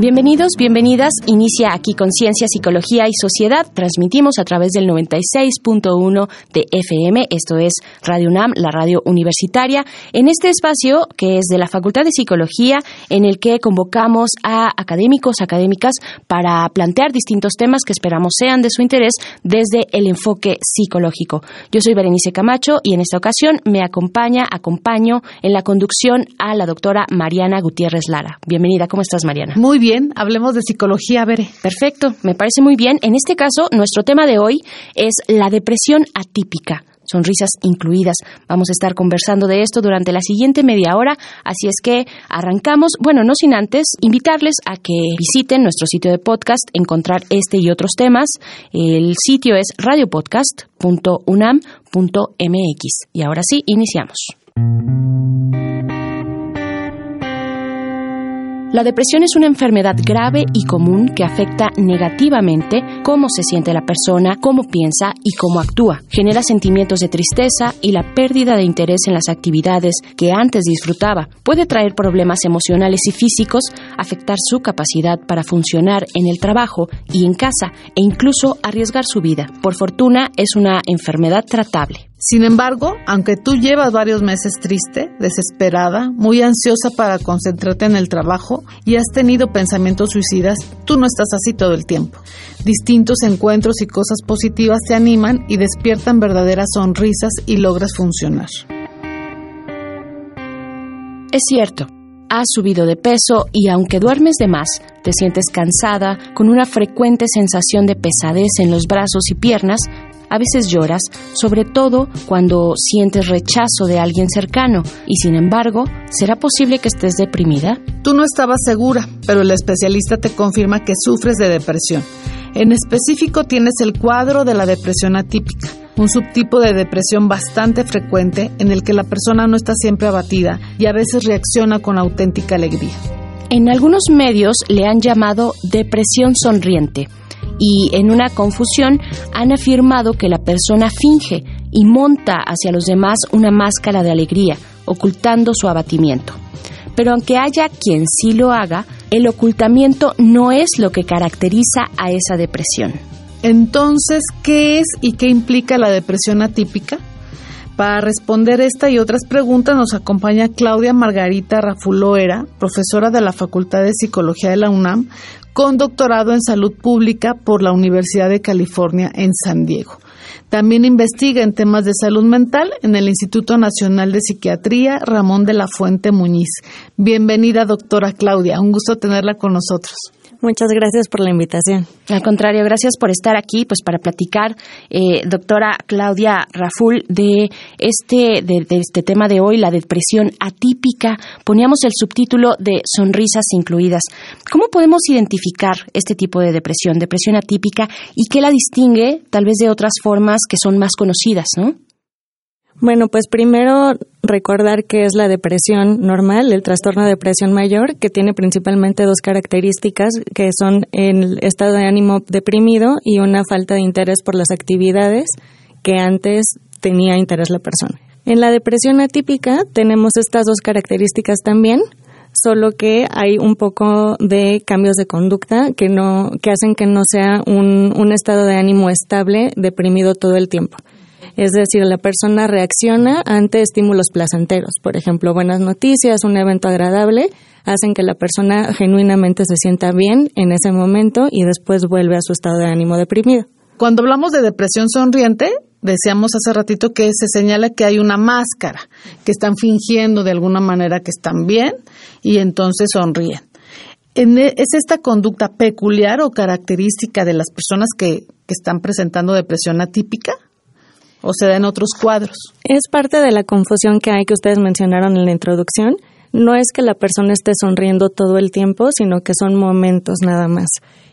Bienvenidos, bienvenidas. Inicia aquí Conciencia, Psicología y Sociedad. Transmitimos a través del 96.1 de FM. Esto es Radio UNAM, la radio universitaria. En este espacio, que es de la Facultad de Psicología, en el que convocamos a académicos, académicas, para plantear distintos temas que esperamos sean de su interés desde el enfoque psicológico. Yo soy Berenice Camacho y en esta ocasión me acompaña, acompaño en la conducción a la doctora Mariana Gutiérrez Lara. Bienvenida, ¿cómo estás, Mariana? Muy bien hablemos de psicología, Bere. Perfecto, me parece muy bien. En este caso, nuestro tema de hoy es la depresión atípica sonrisas incluidas. Vamos a estar conversando de esto durante la siguiente media hora, así es que arrancamos, bueno, no sin antes invitarles a que visiten nuestro sitio de podcast, encontrar este y otros temas. El sitio es radiopodcast.unam.mx. Y ahora sí, iniciamos. La depresión es una enfermedad grave y común que afecta negativamente cómo se siente la persona, cómo piensa y cómo actúa. Genera sentimientos de tristeza y la pérdida de interés en las actividades que antes disfrutaba. Puede traer problemas emocionales y físicos, afectar su capacidad para funcionar en el trabajo y en casa e incluso arriesgar su vida. Por fortuna, es una enfermedad tratable. Sin embargo, aunque tú llevas varios meses triste, desesperada, muy ansiosa para concentrarte en el trabajo y has tenido pensamientos suicidas, tú no estás así todo el tiempo. Distintos encuentros y cosas positivas te animan y despiertan verdaderas sonrisas y logras funcionar. Es cierto, has subido de peso y aunque duermes de más, te sientes cansada, con una frecuente sensación de pesadez en los brazos y piernas, a veces lloras, sobre todo cuando sientes rechazo de alguien cercano, y sin embargo, ¿será posible que estés deprimida? Tú no estabas segura, pero el especialista te confirma que sufres de depresión. En específico tienes el cuadro de la depresión atípica, un subtipo de depresión bastante frecuente en el que la persona no está siempre abatida y a veces reacciona con auténtica alegría. En algunos medios le han llamado depresión sonriente y en una confusión han afirmado que la persona finge y monta hacia los demás una máscara de alegría, ocultando su abatimiento. Pero aunque haya quien sí lo haga, el ocultamiento no es lo que caracteriza a esa depresión. Entonces, ¿qué es y qué implica la depresión atípica? Para responder esta y otras preguntas nos acompaña Claudia Margarita Rafuloera, profesora de la Facultad de Psicología de la UNAM, con doctorado en salud pública por la Universidad de California en San Diego. También investiga en temas de salud mental en el Instituto Nacional de Psiquiatría Ramón de la Fuente Muñiz. Bienvenida, doctora Claudia. Un gusto tenerla con nosotros. Muchas gracias por la invitación. Al contrario, gracias por estar aquí, pues para platicar, eh, doctora Claudia Raful, de este, de, este tema de hoy, la depresión atípica. Poníamos el subtítulo de sonrisas incluidas. ¿Cómo podemos identificar este tipo de depresión, depresión atípica, y qué la distingue tal vez de otras formas que son más conocidas, no? Bueno, pues primero recordar que es la depresión normal, el trastorno de depresión mayor, que tiene principalmente dos características, que son el estado de ánimo deprimido y una falta de interés por las actividades que antes tenía interés la persona. En la depresión atípica tenemos estas dos características también, solo que hay un poco de cambios de conducta que no que hacen que no sea un, un estado de ánimo estable, deprimido todo el tiempo. Es decir, la persona reacciona ante estímulos placenteros, por ejemplo, buenas noticias, un evento agradable, hacen que la persona genuinamente se sienta bien en ese momento y después vuelve a su estado de ánimo deprimido. Cuando hablamos de depresión sonriente, decíamos hace ratito que se señala que hay una máscara, que están fingiendo de alguna manera que están bien y entonces sonríen. E, ¿Es esta conducta peculiar o característica de las personas que, que están presentando depresión atípica? O se da en otros cuadros. Es parte de la confusión que hay que ustedes mencionaron en la introducción. no es que la persona esté sonriendo todo el tiempo, sino que son momentos nada más.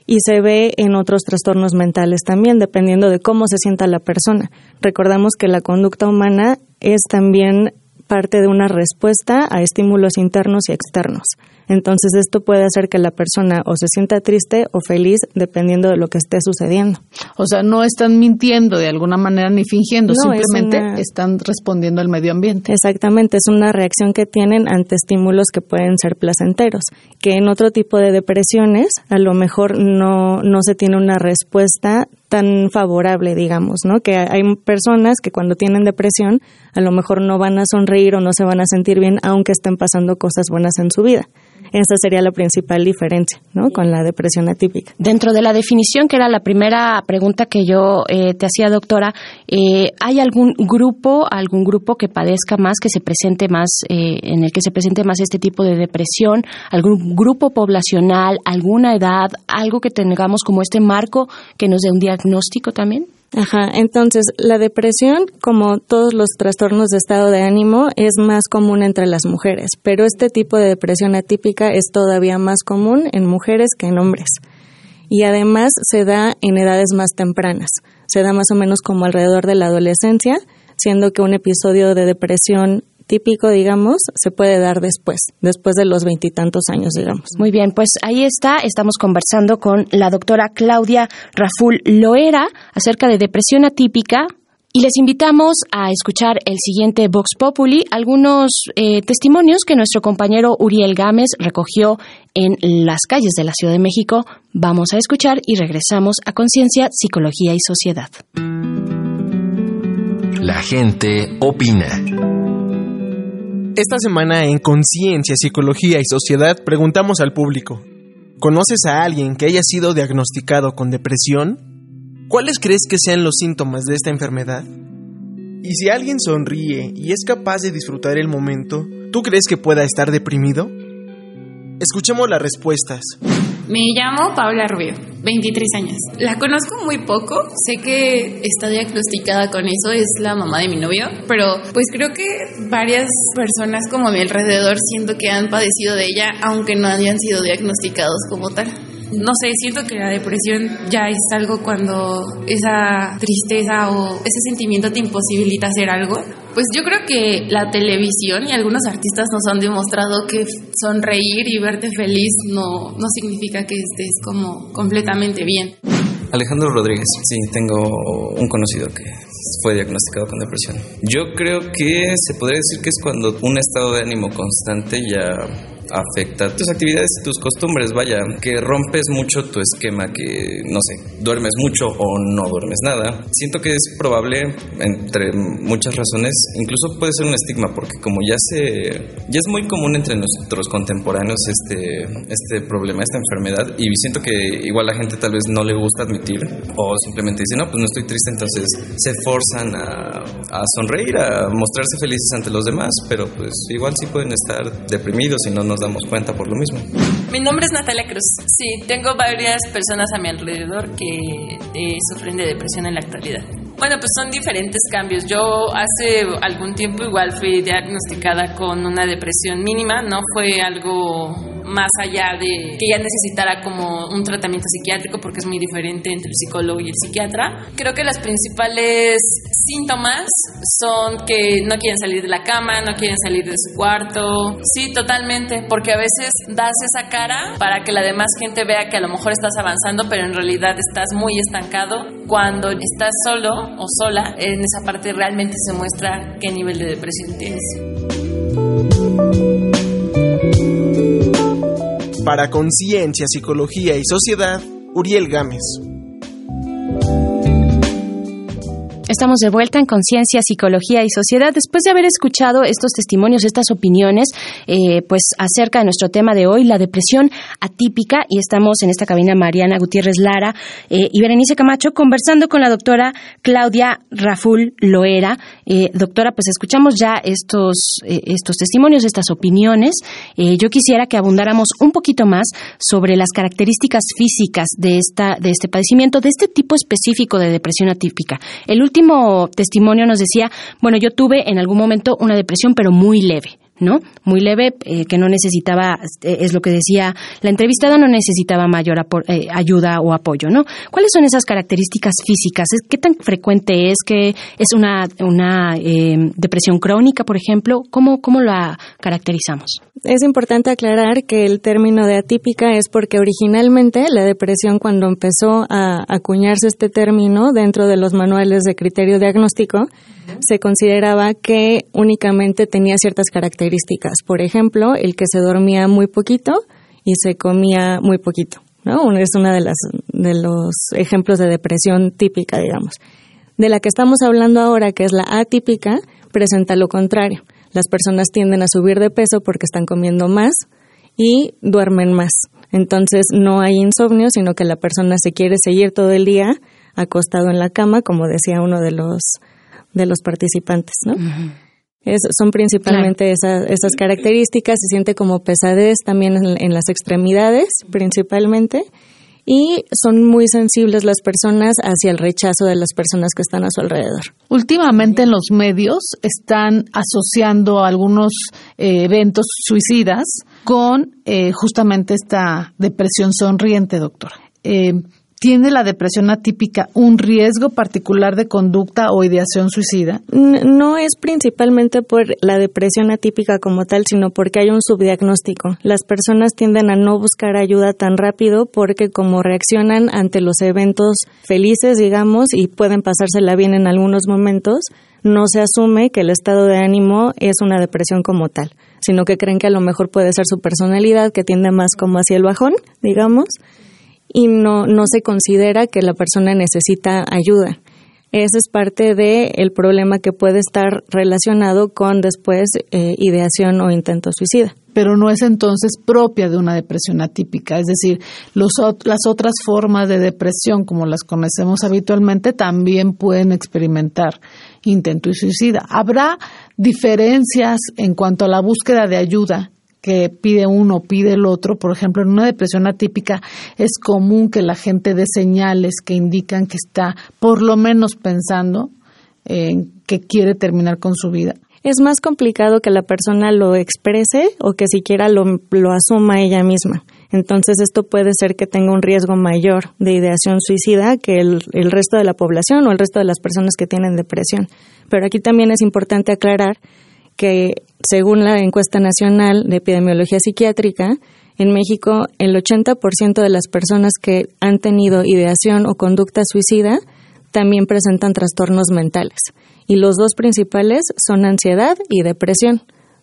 Y se ve en otros trastornos mentales también, dependiendo de cómo se sienta la persona. Recordamos que la conducta humana es también parte de una respuesta a estímulos internos y externos. Entonces esto puede hacer que la persona o se sienta triste o feliz dependiendo de lo que esté sucediendo. O sea, no están mintiendo de alguna manera ni fingiendo, simplemente están respondiendo al medio ambiente. Exactamente, es una reacción que tienen ante estímulos que pueden ser placenteros, que en otro tipo de depresiones a lo mejor no, no se tiene una respuesta tan favorable, digamos, ¿no? Que hay personas que cuando tienen depresión a lo mejor no van a sonreír o no se van a sentir bien aunque estén pasando cosas buenas en su vida. Esa sería la principal diferencia, ¿no? Con la depresión atípica. Dentro de la definición, que era la primera pregunta que yo eh, te hacía, doctora, eh, ¿hay algún grupo, algún grupo que padezca más, que se presente más, eh, en el que se presente más este tipo de depresión? ¿Algún grupo poblacional, alguna edad, algo que tengamos como este marco que nos dé un diagnóstico también? Ajá, entonces la depresión, como todos los trastornos de estado de ánimo, es más común entre las mujeres, pero este tipo de depresión atípica es todavía más común en mujeres que en hombres. Y además se da en edades más tempranas, se da más o menos como alrededor de la adolescencia, siendo que un episodio de depresión típico, digamos, se puede dar después, después de los veintitantos años, digamos. Muy bien, pues ahí está, estamos conversando con la doctora Claudia Raful Loera acerca de depresión atípica, y les invitamos a escuchar el siguiente Vox Populi, algunos eh, testimonios que nuestro compañero Uriel Gámez recogió en las calles de la Ciudad de México. Vamos a escuchar y regresamos a Conciencia, Psicología y Sociedad. La gente opina. Esta semana en Conciencia, Psicología y Sociedad preguntamos al público, ¿conoces a alguien que haya sido diagnosticado con depresión? ¿Cuáles crees que sean los síntomas de esta enfermedad? Y si alguien sonríe y es capaz de disfrutar el momento, ¿tú crees que pueda estar deprimido? Escuchemos las respuestas. Me llamo Paula Rubio, 23 años. La conozco muy poco, sé que está diagnosticada con eso, es la mamá de mi novio, pero pues creo que varias personas como a mi alrededor siento que han padecido de ella, aunque no hayan sido diagnosticados como tal no sé, siento que la depresión ya es algo cuando esa tristeza o ese sentimiento te imposibilita hacer algo. Pues yo creo que la televisión y algunos artistas nos han demostrado que sonreír y verte feliz no, no significa que estés como completamente bien. Alejandro Rodríguez, sí, tengo un conocido que fue diagnosticado con depresión. Yo creo que se podría decir que es cuando un estado de ánimo constante ya afecta tus actividades y tus costumbres, vaya, que rompes mucho tu esquema, que no sé, duermes mucho o no duermes nada. Siento que es probable, entre muchas razones, incluso puede ser un estigma, porque como ya se, ya es muy común entre nuestros contemporáneos este, este problema, esta enfermedad, y siento que igual la gente tal vez no le gusta admitir, o simplemente dice, no, pues no estoy triste, entonces se forzan a, a sonreír, a mostrarse felices ante los demás, pero pues igual sí pueden estar deprimidos y no nos damos cuenta por lo mismo. Mi nombre es Natalia Cruz. Sí, tengo varias personas a mi alrededor que eh, sufren de depresión en la actualidad. Bueno, pues son diferentes cambios. Yo hace algún tiempo igual fui diagnosticada con una depresión mínima, no fue algo más allá de que ya necesitara como un tratamiento psiquiátrico porque es muy diferente entre el psicólogo y el psiquiatra. Creo que los principales síntomas son que no quieren salir de la cama, no quieren salir de su cuarto. Sí, totalmente, porque a veces das esa cara para que la demás gente vea que a lo mejor estás avanzando, pero en realidad estás muy estancado. Cuando estás solo o sola, en esa parte realmente se muestra qué nivel de depresión tienes. Para Conciencia, Psicología y Sociedad, Uriel Gámez. Estamos de vuelta en Conciencia, Psicología y Sociedad después de haber escuchado estos testimonios, estas opiniones, eh, pues acerca de nuestro tema de hoy, la depresión atípica. Y estamos en esta cabina Mariana Gutiérrez Lara eh, y Berenice Camacho conversando con la doctora Claudia Raful Loera. Eh, doctora, pues escuchamos ya estos, estos testimonios, estas opiniones. yo quisiera que abundáramos un poquito más sobre las características físicas de, esta, de este padecimiento, de este tipo específico de depresión atípica. El último testimonio nos decía, bueno, yo tuve en algún momento una depresión, pero muy leve ¿no? Muy leve, eh, que no necesitaba, eh, es lo que decía la entrevistada, no necesitaba mayor eh, ayuda o apoyo, ¿no? ¿Cuáles son esas características físicas? ¿Qué tan frecuente es que es una, una depresión crónica, por ejemplo? ¿Cómo, ¿Cómo la caracterizamos? Es importante aclarar que el término de atípica es porque originalmente la depresión, cuando empezó a acuñarse este término dentro de los manuales de criterio diagnóstico, se consideraba que únicamente tenía ciertas características. Por ejemplo, el que se dormía muy poquito y se comía muy poquito. ¿no? Es uno de, las, de los ejemplos de depresión típica, digamos. De la que estamos hablando ahora, que es la atípica, presenta lo contrario. Las personas tienden a subir de peso porque están comiendo más y duermen más. Entonces no hay insomnio, sino que la persona se quiere seguir todo el día acostado en la cama, como decía uno de los de los participantes, ¿no? Son principalmente esas, características, se siente como pesadez también en, las extremidades, principalmente, y son muy sensibles las personas hacia el rechazo de las personas que están a su alrededor. Últimamente en los medios están asociando algunos eh, eventos suicidas con eh, justamente esta depresión sonriente, doctora. Eh, ¿Tiene la depresión atípica un riesgo particular de conducta o ideación suicida? No es principalmente por la depresión atípica como tal, sino porque hay un subdiagnóstico. Las personas tienden a no buscar ayuda tan rápido porque como reaccionan ante los eventos felices, digamos, y pueden pasársela bien en algunos momentos, no se asume que el estado de ánimo es una depresión como tal, sino que creen que a lo mejor puede ser su personalidad que tiende más como hacia el bajón, digamos y no, no se considera que la persona necesita ayuda. Ese es parte del el problema que puede estar relacionado con después eh, ideación o intento suicida. Pero no es entonces propia de una depresión atípica, es decir, los, las otras formas de depresión, como las conocemos habitualmente, también pueden experimentar intento y suicida. ¿Habrá diferencias en cuanto a la búsqueda de ayuda que pide uno, pide el otro. Por ejemplo, en una depresión atípica es común que la gente dé señales que indican que está por lo menos pensando en que quiere terminar con su vida. Es más complicado que la persona lo exprese o que siquiera lo, asuma ella misma. Entonces esto puede ser que tenga un riesgo mayor de ideación suicida que el resto de la población o el resto de las personas que tienen depresión. Pero aquí también es importante aclarar que según la encuesta nacional de epidemiología psiquiátrica, en México el 80% de las personas que han tenido ideación o conducta suicida también presentan trastornos mentales. Y los dos principales son ansiedad y depresión.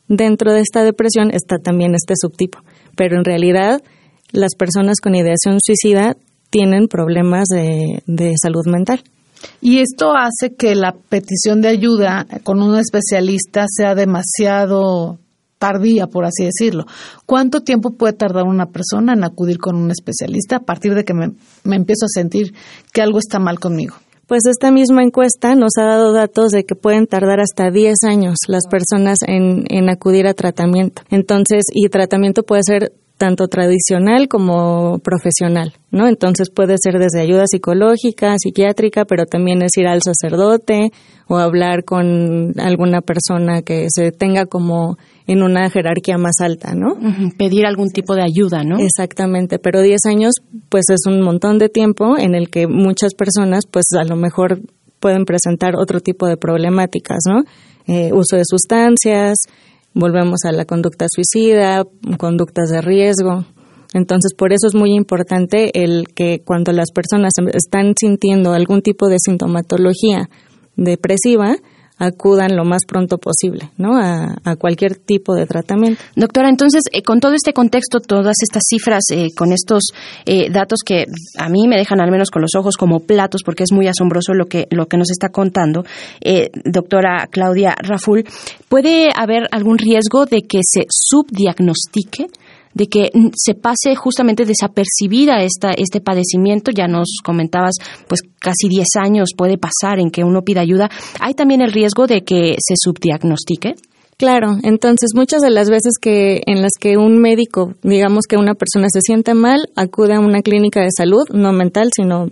Dentro de esta depresión está también este subtipo, pero en realidad las personas con ideación suicida tienen problemas de, de salud mental. Y esto hace que la petición de ayuda con un especialista sea demasiado tardía, por así decirlo. ¿Cuánto tiempo puede tardar una persona en acudir con un especialista a partir de que me, empiezo a sentir que algo está mal conmigo? Pues esta misma encuesta nos ha dado datos de que pueden tardar hasta 10 años las personas en, en acudir a tratamiento. Entonces, y tratamiento puede ser tanto tradicional como profesional, ¿no? Entonces puede ser desde ayuda psicológica, psiquiátrica, pero también es ir al sacerdote o hablar con alguna persona que se tenga como en una jerarquía más alta, ¿no? Pedir algún tipo de ayuda, ¿no? Exactamente, pero 10 años pues es un montón de tiempo en el que muchas personas pues a lo mejor pueden presentar otro tipo de problemáticas, ¿no? Eh, uso de sustancias, volvemos a la conducta suicida, conductas de riesgo. Entonces, por eso es muy importante el que cuando las personas están sintiendo algún tipo de sintomatología depresiva, acudan lo más pronto posible, ¿no? A, cualquier tipo de tratamiento. Doctora, entonces, eh, con todo este contexto, todas estas cifras, eh, con estos eh, datos que a mí me dejan al menos con los ojos como platos, porque es muy asombroso lo que, lo que nos está contando, doctora Claudia Raful, ¿puede haber algún riesgo de que se subdiagnostique? De que se pase justamente desapercibida esta, este padecimiento. Ya nos comentabas, pues casi 10 años puede pasar en que uno pida ayuda. ¿Hay también el riesgo de que se subdiagnostique? Claro, entonces muchas de las veces que en las que un médico, digamos que una persona se siente mal, acude a una clínica de salud, no mental, sino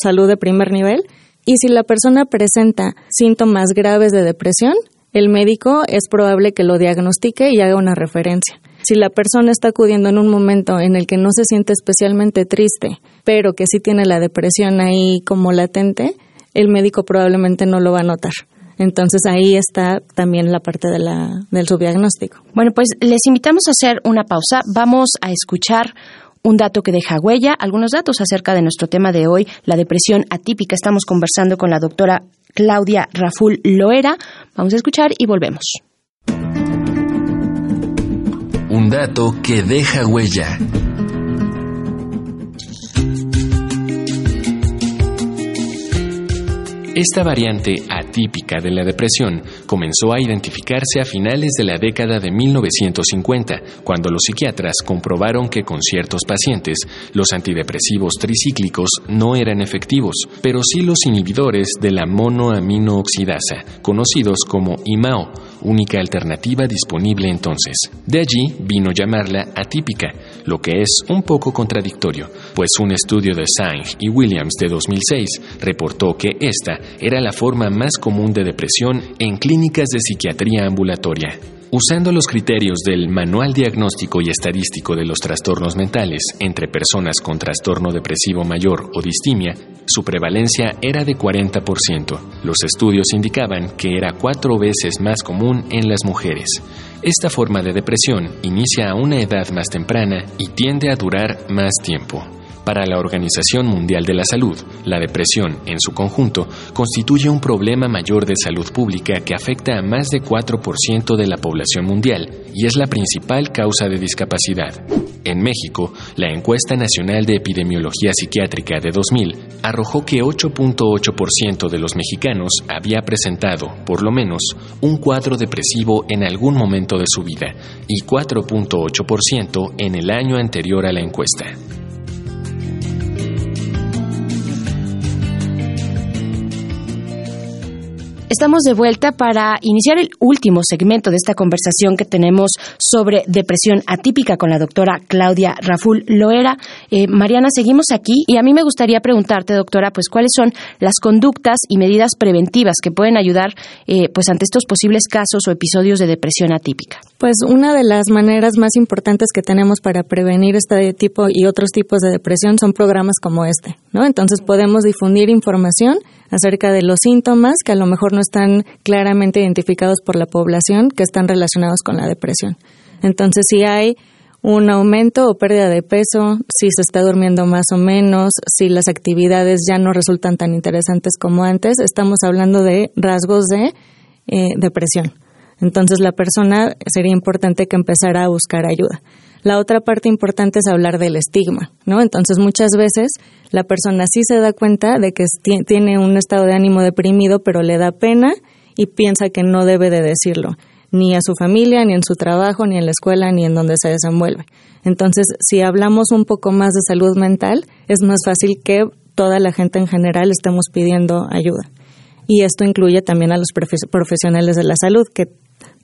salud de primer nivel, y si la persona presenta síntomas graves de depresión, el médico es probable que lo diagnostique y haga una referencia. Si la persona está acudiendo en un momento en el que no se siente especialmente triste, pero que sí tiene la depresión ahí como latente, el médico probablemente no lo va a notar. Entonces ahí está también la parte de la, del subdiagnóstico. Bueno, pues les invitamos a hacer una pausa. Vamos a escuchar un dato que deja huella, algunos datos acerca de nuestro tema de hoy, la depresión atípica. Estamos conversando con la doctora Claudia Raful Loera. Vamos a escuchar y volvemos. Un dato que deja huella. Esta variante atípica de la depresión comenzó a identificarse a finales de la década de 1950, cuando los psiquiatras comprobaron que con ciertos pacientes los antidepresivos tricíclicos no eran efectivos, pero sí los inhibidores de la monoaminooxidasa, conocidos como IMAO, única alternativa disponible entonces. De allí vino llamarla atípica, lo que es un poco contradictorio, pues un estudio de Sang y Williams de 2006 reportó que esta era la forma más común de depresión en clínicas de psiquiatría ambulatoria. Usando los criterios del Manual Diagnóstico y Estadístico de los Trastornos Mentales entre personas con trastorno depresivo mayor o distimia, su prevalencia era de 40%. Los estudios indicaban que era cuatro veces más común en las mujeres. Esta forma de depresión inicia a una edad más temprana y tiende a durar más tiempo. Para la Organización Mundial de la Salud, la depresión, en su conjunto, constituye un problema mayor de salud pública que afecta a más de 4% de la población mundial y es la principal causa de discapacidad. En México, la encuesta nacional de epidemiología psiquiátrica de 2000 arrojó que 8.8% de los mexicanos había presentado, por lo menos, un cuadro depresivo en algún momento de su vida y 4.8% en el año anterior a la encuesta. Estamos de vuelta para iniciar el último segmento de esta conversación que tenemos sobre depresión atípica con la doctora Claudia Raful Loera. Eh, Mariana, seguimos aquí y a mí me gustaría preguntarte, doctora, pues cuáles son las conductas y medidas preventivas que pueden ayudar eh, pues ante estos posibles casos o episodios de depresión atípica. Pues una de las maneras más importantes que tenemos para prevenir este tipo y otros tipos de depresión son programas como este, ¿no? Entonces podemos difundir información acerca de los síntomas que a lo mejor no están claramente identificados por la población que están relacionados con la depresión. Entonces, si hay un aumento o pérdida de peso, si se está durmiendo más o menos, si las actividades ya no resultan tan interesantes como antes, estamos hablando de rasgos de eh, depresión. Entonces la persona sería importante que empezara a buscar ayuda. La otra parte importante es hablar del estigma, ¿no? Entonces muchas veces la persona sí se da cuenta de que tiene un estado de ánimo deprimido, pero le da pena y piensa que no debe de decirlo, ni a su familia, ni en su trabajo, ni en la escuela, ni en donde se desenvuelve. Entonces, si hablamos un poco más de salud mental, es más fácil que toda la gente en general estemos pidiendo ayuda. Y esto incluye también a los profesionales de la salud, que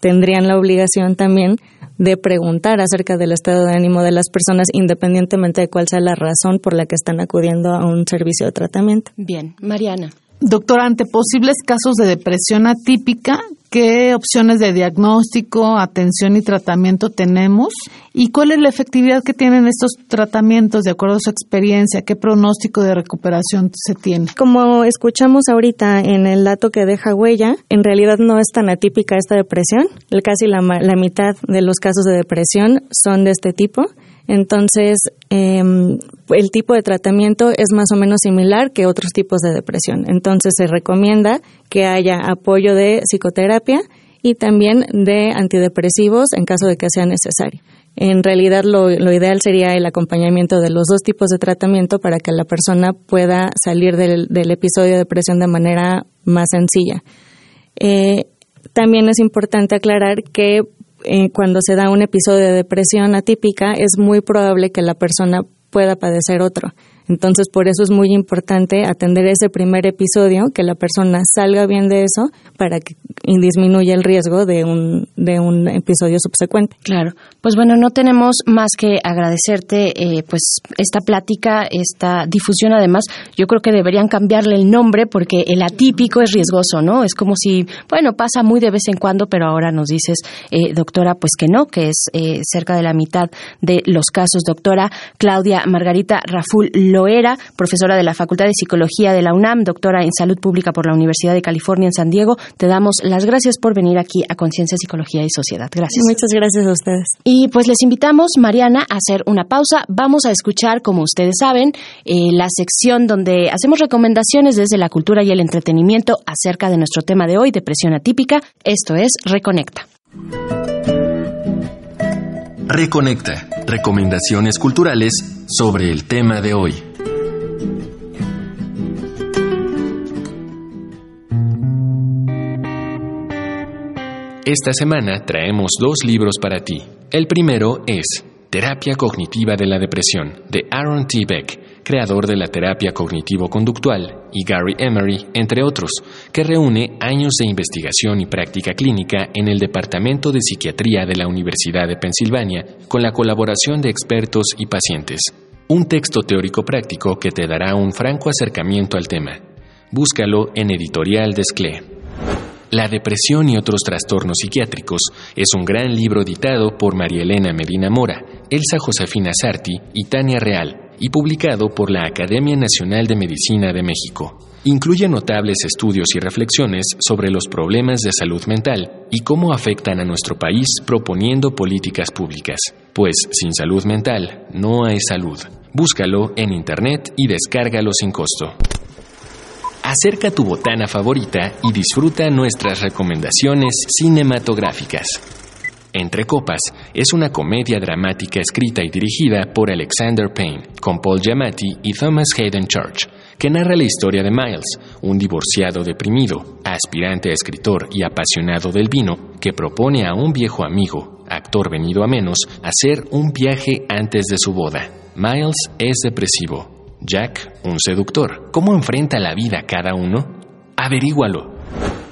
tendrían la obligación también de preguntar acerca del estado de ánimo de las personas independientemente de cuál sea la razón por la que están acudiendo a un servicio de tratamiento. Bien, Mariana. Doctor, ante posibles casos de depresión atípica, ¿qué opciones de diagnóstico, atención y tratamiento tenemos? ¿Y cuál es la efectividad que tienen estos tratamientos de acuerdo a su experiencia? ¿Qué pronóstico de recuperación se tiene? Como escuchamos ahorita en el dato que deja huella, en realidad no es tan atípica esta depresión. Casi la, la mitad de los casos de depresión son de este tipo. Entonces, em, el tipo de tratamiento es más o menos similar que otros tipos de depresión. Entonces, se recomienda que haya apoyo de psicoterapia y también de antidepresivos en caso de que sea necesario. En realidad, lo, ideal sería el acompañamiento de los dos tipos de tratamiento para que la persona pueda salir del, episodio de depresión de manera más sencilla. Eh, también es importante aclarar que eh, cuando se da un episodio de depresión atípica, es muy probable que la persona pueda padecer otro. Entonces, por eso es muy importante atender ese primer episodio, que la persona salga bien de eso para que disminuya el riesgo de un, de un episodio subsecuente. Claro. Pues bueno, no tenemos más que agradecerte eh, pues esta plática, esta difusión además. Yo creo que deberían cambiarle el nombre porque el atípico es riesgoso, ¿no? Es como si, bueno, pasa muy de vez en cuando, pero ahora nos dices, eh, doctora, pues que no, que es eh, cerca de la mitad de los casos. Doctora Claudia Margarita Raful Loera, profesora de la Facultad de Psicología de la UNAM, doctora en Salud Pública por la Universidad de California en San Diego, te damos las gracias por venir aquí a Conciencia, Psicología y Sociedad. Gracias. Muchas gracias a ustedes. Y pues les invitamos, Mariana, a hacer una pausa. Vamos a escuchar, como ustedes saben, eh, la sección donde hacemos recomendaciones desde la cultura y el entretenimiento acerca de nuestro tema de hoy, depresión atípica. Esto es Reconecta. Reconecta. Recomendaciones culturales sobre el tema de hoy. Esta semana traemos dos libros para ti. El primero es Terapia Cognitiva de la Depresión, de Aaron T. Beck, creador de la terapia cognitivo-conductual, y Gary Emery, entre otros, que reúne años de investigación y práctica clínica en el Departamento de Psiquiatría de la Universidad de Pensilvania, con la colaboración de expertos y pacientes. Un texto teórico práctico que te dará un franco acercamiento al tema. Búscalo en Editorial Desclé. La depresión y otros trastornos psiquiátricos es un gran libro editado por María Elena Medina Mora, Elsa Josefina Sarti y Tania Real, y publicado por la Academia Nacional de Medicina de México. Incluye notables estudios y reflexiones sobre los problemas de salud mental y cómo afectan a nuestro país proponiendo políticas públicas. Pues sin salud mental no hay salud. Búscalo en Internet y descárgalo sin costo. Acerca tu botana favorita y disfruta nuestras recomendaciones cinematográficas. Entre Copas es una comedia dramática escrita y dirigida por Alexander Payne, con Paul Giamatti y Thomas Hayden Church, que narra la historia de Miles, un divorciado deprimido, aspirante a escritor y apasionado del vino, que propone a un viejo amigo, actor venido a menos, hacer un viaje antes de su boda. Miles es depresivo, Jack, un seductor. ¿Cómo enfrenta la vida cada uno? Averígualo.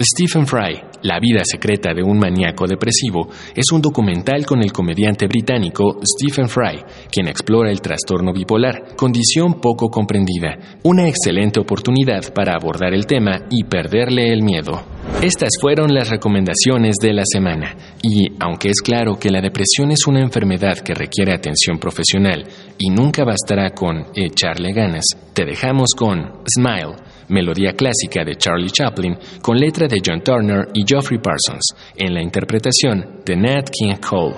Stephen Fry, La vida secreta de un maníaco depresivo, es un documental con el comediante británico Stephen Fry, quien explora el trastorno bipolar, condición poco comprendida, una excelente oportunidad para abordar el tema y perderle el miedo. Estas fueron las recomendaciones de la semana, y aunque es claro que la depresión es una enfermedad que requiere atención profesional y nunca bastará con echarle ganas, te dejamos con Smile melodía clásica de Charlie Chaplin con letra de John Turner y Geoffrey Parsons, en la interpretación de Nat King Cole.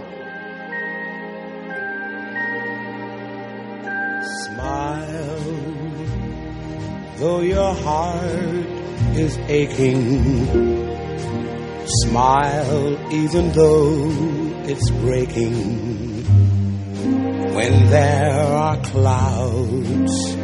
Smile, though your heart is aching. Smile, even though it's breaking. When there are clouds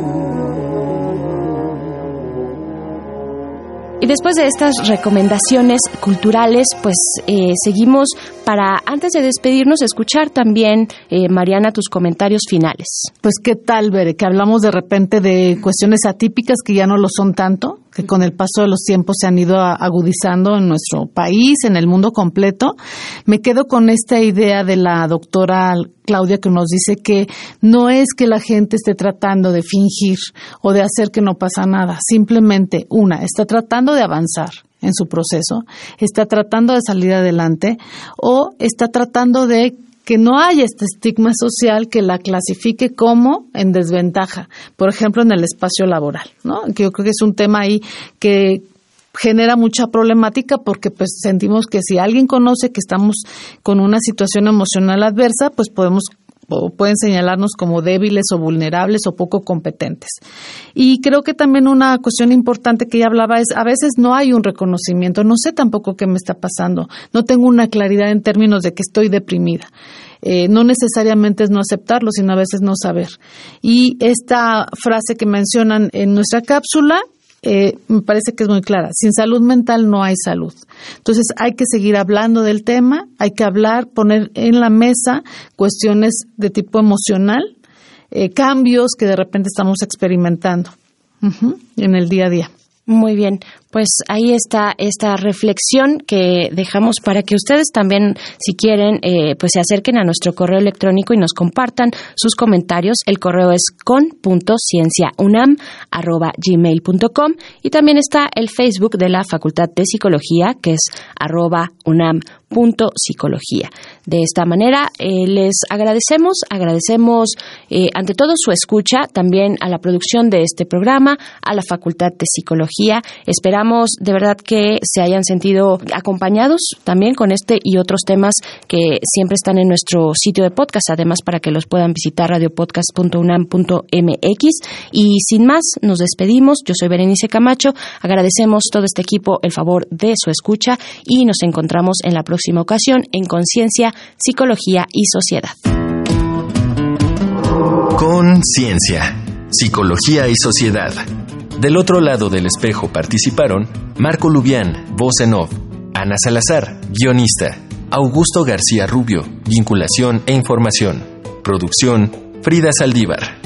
Después de estas recomendaciones culturales, pues eh, seguimos para, antes de despedirnos, escuchar también, eh, Mariana, tus comentarios finales. Pues qué tal, Bere, que hablamos de repente de cuestiones atípicas que ya no lo son tanto, que con el paso de los tiempos se han ido agudizando en nuestro país, en el mundo completo. Me quedo con esta idea de la doctora Claudia que nos dice que no es que la gente esté tratando de fingir o de hacer que no pasa nada, simplemente una, está tratando de avanzar en su proceso, está tratando de salir adelante o está tratando de que no haya este estigma social que la clasifique como en desventaja, por ejemplo, en el espacio laboral, ¿no? Que yo creo que es un tema ahí que genera mucha problemática porque pues sentimos que si alguien conoce que estamos con una situación emocional adversa, pues podemos pueden señalarnos como débiles o vulnerables o poco competentes. Y creo que también una cuestión importante que ella hablaba es a veces no hay un reconocimiento, no sé tampoco qué me está pasando, no tengo una claridad en términos de que estoy deprimida. Eh, no necesariamente es no aceptarlo, sino a veces no saber. Y esta frase que mencionan en nuestra cápsula eh, me parece que es muy clara. Sin salud mental no hay salud. Entonces hay que seguir hablando del tema, hay que hablar, poner en la mesa cuestiones de tipo emocional, eh, cambios que de repente estamos experimentando en el día a día. Muy bien, pues ahí está esta reflexión que dejamos para que ustedes también, si quieren, eh, pues se acerquen a nuestro correo electrónico y nos compartan sus comentarios. El correo es con.cienciaunam.gmail.com y también está el Facebook de la Facultad de Psicología, que es arroba unam punto psicología. De esta manera eh, les agradecemos, agradecemos eh, ante todo su escucha, también a la producción de este programa, a la Facultad de Psicología. Esperamos de verdad que se hayan sentido acompañados también con este y otros temas que siempre están en nuestro sitio de podcast, además para que los puedan visitar radiopodcast.unam.mx. Y sin más, nos despedimos. Yo soy Berenice Camacho. Agradecemos todo este equipo el favor de su escucha y nos encontramos en la próxima ocasión en Conciencia, Psicología y Sociedad. Conciencia, Psicología y Sociedad. Del otro lado del espejo participaron Marco Lubián, voz en off, Ana Salazar, guionista, Augusto García Rubio, vinculación e información, producción, Frida Saldívar.